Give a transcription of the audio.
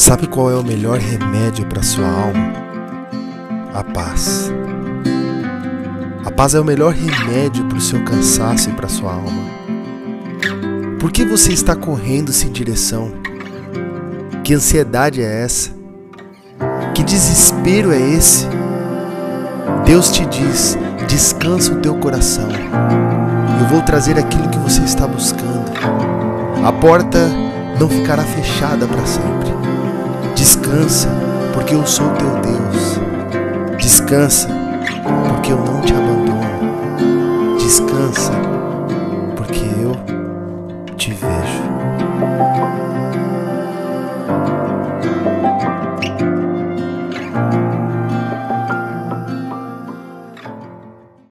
Sabe qual é o melhor remédio para sua alma? A paz. A paz é o melhor remédio para o seu cansaço e para sua alma. Por que você está correndo sem direção? Que ansiedade é essa? Que desespero é esse? Deus te diz: descansa o teu coração. Eu vou trazer aquilo que você está buscando. A porta não ficará fechada para sempre. Descansa, porque eu sou teu Deus. Descansa, porque eu não te abandono.